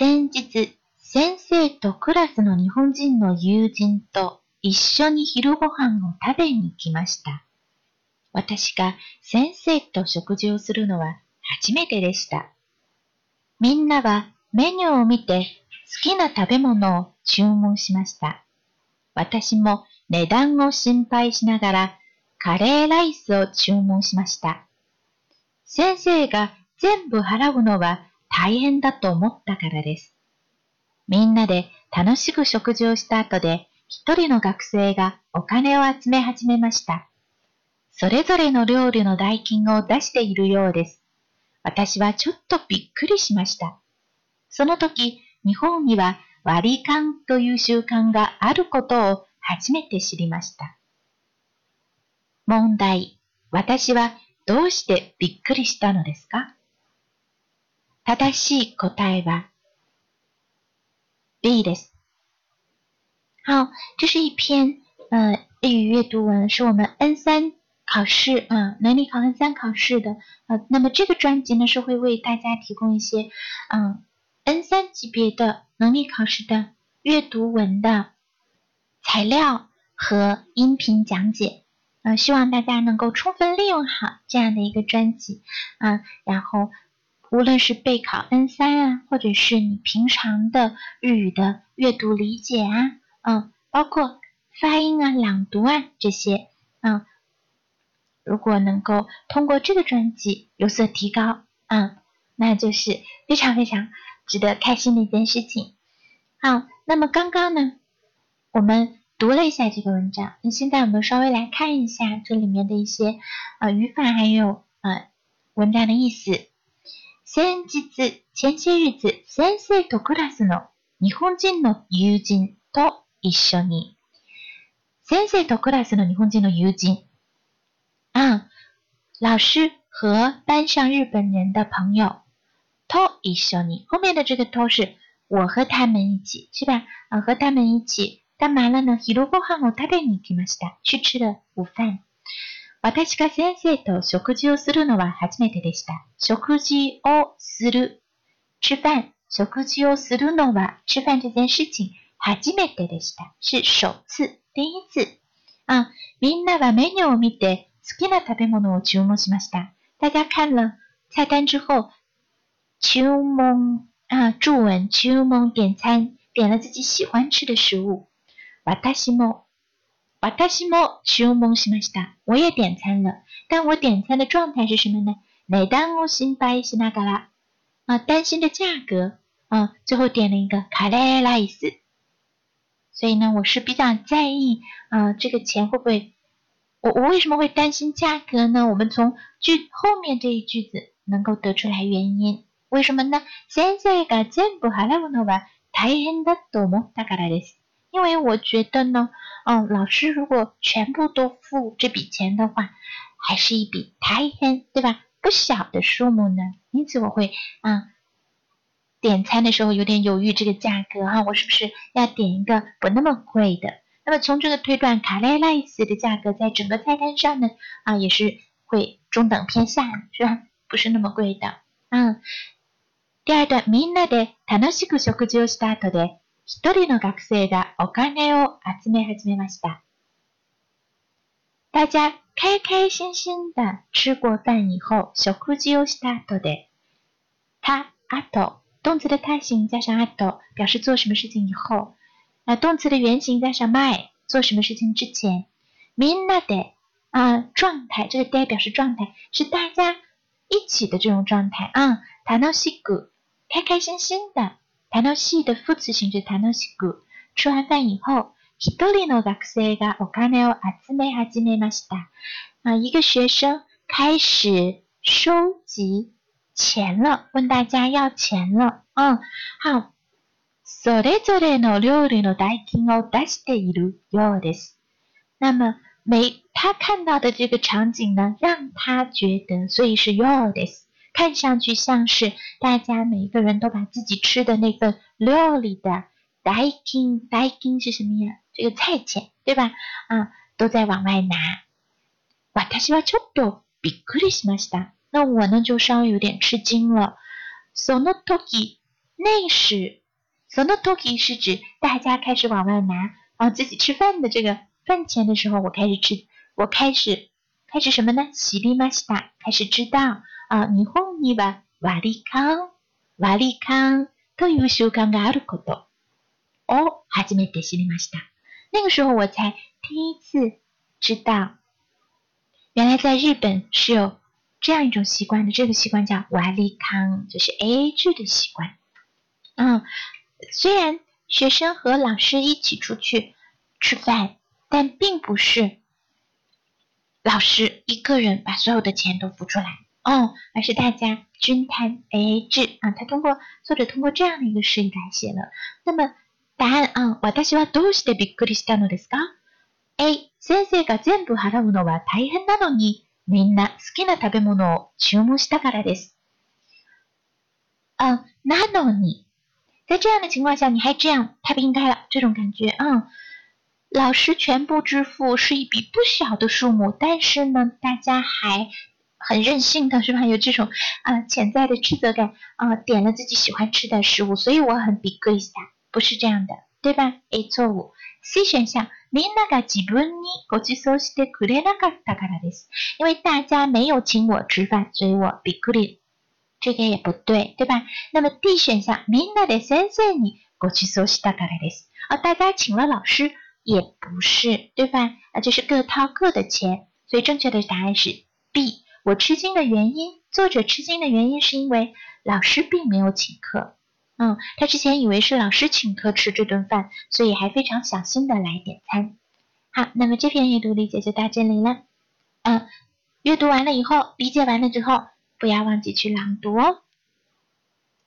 先日、先生とクラスの日本人の友人と一緒に昼ご飯を食べに来ました。私が先生と食事をするのは初めてでした。みんなはメニューを見て好きな食べ物を注文しました。私も値段を心配しながらカレーライスを注文しました。先生が全部払うのは大変だと思ったからです。みんなで楽しく食事をした後で、一人の学生がお金を集め始めました。それぞれの料理の代金を出しているようです。私はちょっとびっくりしました。その時、日本には割り勘という習慣があることを初めて知りました。問題、私はどうしてびっくりしたのですか正しい答えは B です。好，这是一篇呃日语阅读文，是我们 N 三考试啊能力考 N 三考试的呃。那么这个专辑呢是会为大家提供一些嗯 N 三级别的能力考试的阅读文的材料和音频讲解。呃，希望大家能够充分利用好这样的一个专辑啊，然后。无论是备考 N 三啊，或者是你平常的日语的阅读理解啊，嗯，包括发音啊、朗读啊这些，嗯，如果能够通过这个专辑有所提高，嗯，那就是非常非常值得开心的一件事情。好，那么刚刚呢，我们读了一下这个文章，那现在我们稍微来看一下这里面的一些呃语法，还有呃文章的意思。先日、先日、先生とクラスの日本人の友人と一緒に、先生とクラスの日本人の友人。あ、老师和班上日本人的朋友と一緒に。后面的这个と是我和他们一起，是吧？和他们一起干嘛了呢？昼ご飯を食べに行きました。去吃的午饭。私が先生と食事をするのは初めてでした。食事をする。吃饭。食事をするのは、吃饭这件事情、初めてでした。是首次。第一次。あ、みんなはメニューを見て、好きな食べ物を注文しました。大家看了菜单之后、注文、あ、注文、注文点餐。点了自己喜欢吃的食物。私も私は夢しました。我也点餐了，但我点餐的状态是什么呢？値段を心配しましたら。啊，担心的价格。啊，最后点了一个カレーライス。所以呢，我是比较在意啊，这个钱会不会？我我为什么会担心价格呢？我们从句后面这一句子能够得出来原因。为什么呢？先べてが全部払うのは大変だと思ったからです。因为我觉得呢，嗯，老师如果全部都付这笔钱的话，还是一笔太钱，对吧？不小的数目呢。因此我会啊，点餐的时候有点犹豫这个价格哈，我是不是要点一个不那么贵的？那么从这个推断，卡莱莱斯的价格在整个菜单上呢，啊，也是会中等偏下，是吧？不是那么贵的。嗯。第二段，みんなで楽しく食事をしたあとで。一人の学生がお金を集め始めました。大家开开心心的吃过饭以后、食事をした後で、他、あと、动词的泰形加上あと、表示做什么事情以后。那动词的原形加上前、做什么事情之前。みんなで啊、呃，状态，这个 d 表示状态，是大家一起的这种状态啊。塔诺西古，开开心心的。楽しい的副词形是楽しく。吃完饭以后、一人の学生がお金を集め始めました。啊，一个学生开始收集钱了，问大家要钱了。嗯，好。それぞれの料理の代金を出しているようです。那么每他看到的这个场景呢，让他觉得，所以是 y o u r 看上去像是大家每一个人都把自己吃的那份料理的 d i k i n g d i k i n g 是什么呀？这个菜钱对吧？啊，都在往外拿。watashi wa c h o t t 那我呢就稍微有点吃惊了。sono toki 内史 sono 是指大家开始往外拿往自己吃饭的这个饭钱的时候，我开始吃，我开始开始什么呢 s h i m a 开始吃道。日本には割り勘、割り勘という習慣があることを初めて知りました。那个时候我才第一次知道，原来在日本是有这样一种习惯的。这个习惯叫瓦り康，就是 AA 制的习惯。嗯，虽然学生和老师一起出去吃饭，但并不是老师一个人把所有的钱都付出来。哦，而是大家均摊 AA 制啊。他通过作者通过这样的一个事例来写了。那么答案啊，私はどうしてびっくりしたのですか？A 先生が全部払うのは大変なのに、みんな好きな食べ物を注文したからです。啊，难道你，在这样的情况下你还这样太不应该了？这种感觉啊，老师全部支付是一笔不小的数目，但是呢，大家还。很任性的是吧？有这种啊潜在的斥责感啊，点了自己喜欢吃的食物，所以我很 b i good 一下，不是这样的，对吧？A 错误。C 选项，みんなが自分にごちそうしてくれなかったからです，因为大家没有请我吃饭，所以我 b i good，这个也不对，对吧？那么 D 选项，みんなで先生にごちそうしたからです，啊，大家请了老师也不是，对吧？啊，就是各掏各的钱，所以正确的答案是 B。我吃惊的原因，作者吃惊的原因是因为老师并没有请客，嗯，他之前以为是老师请客吃这顿饭，所以还非常小心的来点餐。好，那么这篇阅读理解就到这里了，嗯，阅读完了以后，理解完了之后，不要忘记去朗读哦。